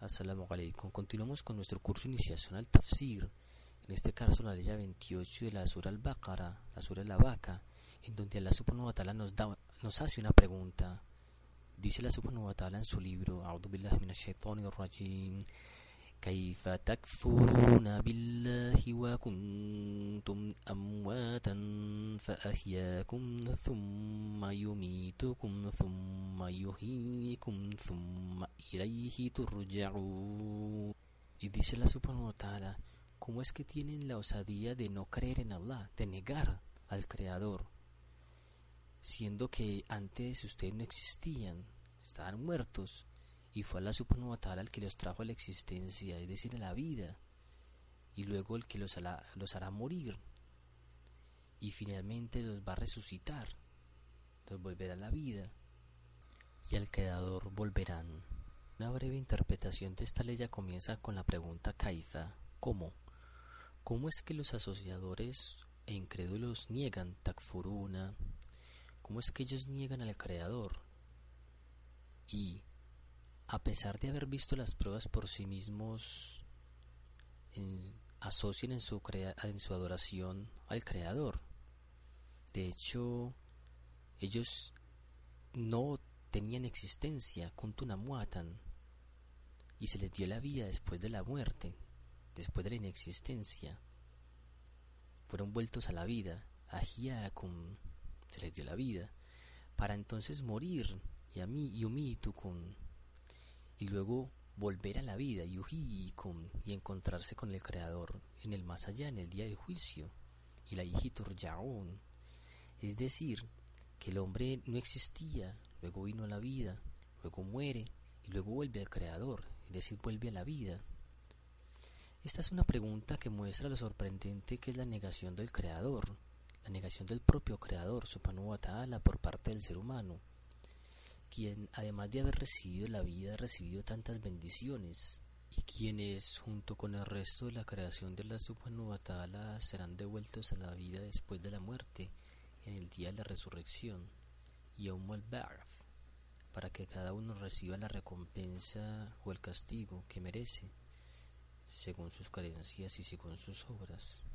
Assalamu alaikum. Continuamos con nuestro curso Iniciación al Tafsir. En este caso, la ley 28 de la Sura al-Baqara, la Sura de la Vaca, en donde Allah subhanahu wa ta'ala nos, da, nos hace una pregunta. Dice Allah subhanahu wa ta'ala en su libro, A'udhu billahi minash shaitanir rajim. كيف تكفرون بالله وكنتم أمواتا فأحياكم ثم يميتكم ثم يحييكم ثم إليه ترجعون Y dice la subhanahu wa ta'ala, ¿cómo es que tienen la osadía de no creer en Allah, de negar al Creador? Siendo que antes ustedes no existían, estaban muertos, y fue Allah subhanahu wa ta'ala el que los trajo a la existencia, es decir, a la vida, y luego el que los hará, los hará morir, y finalmente los va a resucitar, los volverá a la vida, y al Creador volverán. Una breve interpretación de esta ley ya comienza con la pregunta Caifa, ¿cómo? ¿Cómo es que los asociadores e incrédulos niegan takfuruna? ¿Cómo es que ellos niegan al Creador? Y a pesar de haber visto las pruebas por sí mismos, asocian en su, crea, en su adoración al Creador. De hecho, ellos no tenían existencia, kuntunamuatan, y se les dio la vida después de la muerte, después de la inexistencia. Fueron vueltos a la vida, ahiakum, se les dio la vida, para entonces morir, y a mí, y luego volver a la vida y encontrarse con el Creador en el más allá, en el día del juicio, y la hijitur yaun. Es decir, que el hombre no existía, luego vino a la vida, luego muere y luego vuelve al Creador, es decir, vuelve a la vida. Esta es una pregunta que muestra lo sorprendente que es la negación del Creador, la negación del propio Creador, Subhanahu wa Ta'ala, por parte del ser humano quien además de haber recibido la vida ha recibido tantas bendiciones y quienes junto con el resto de la creación de la Subhanahu wa Ta'ala serán devueltos a la vida después de la muerte en el día de la resurrección y aún al para que cada uno reciba la recompensa o el castigo que merece según sus carencias y según sus obras.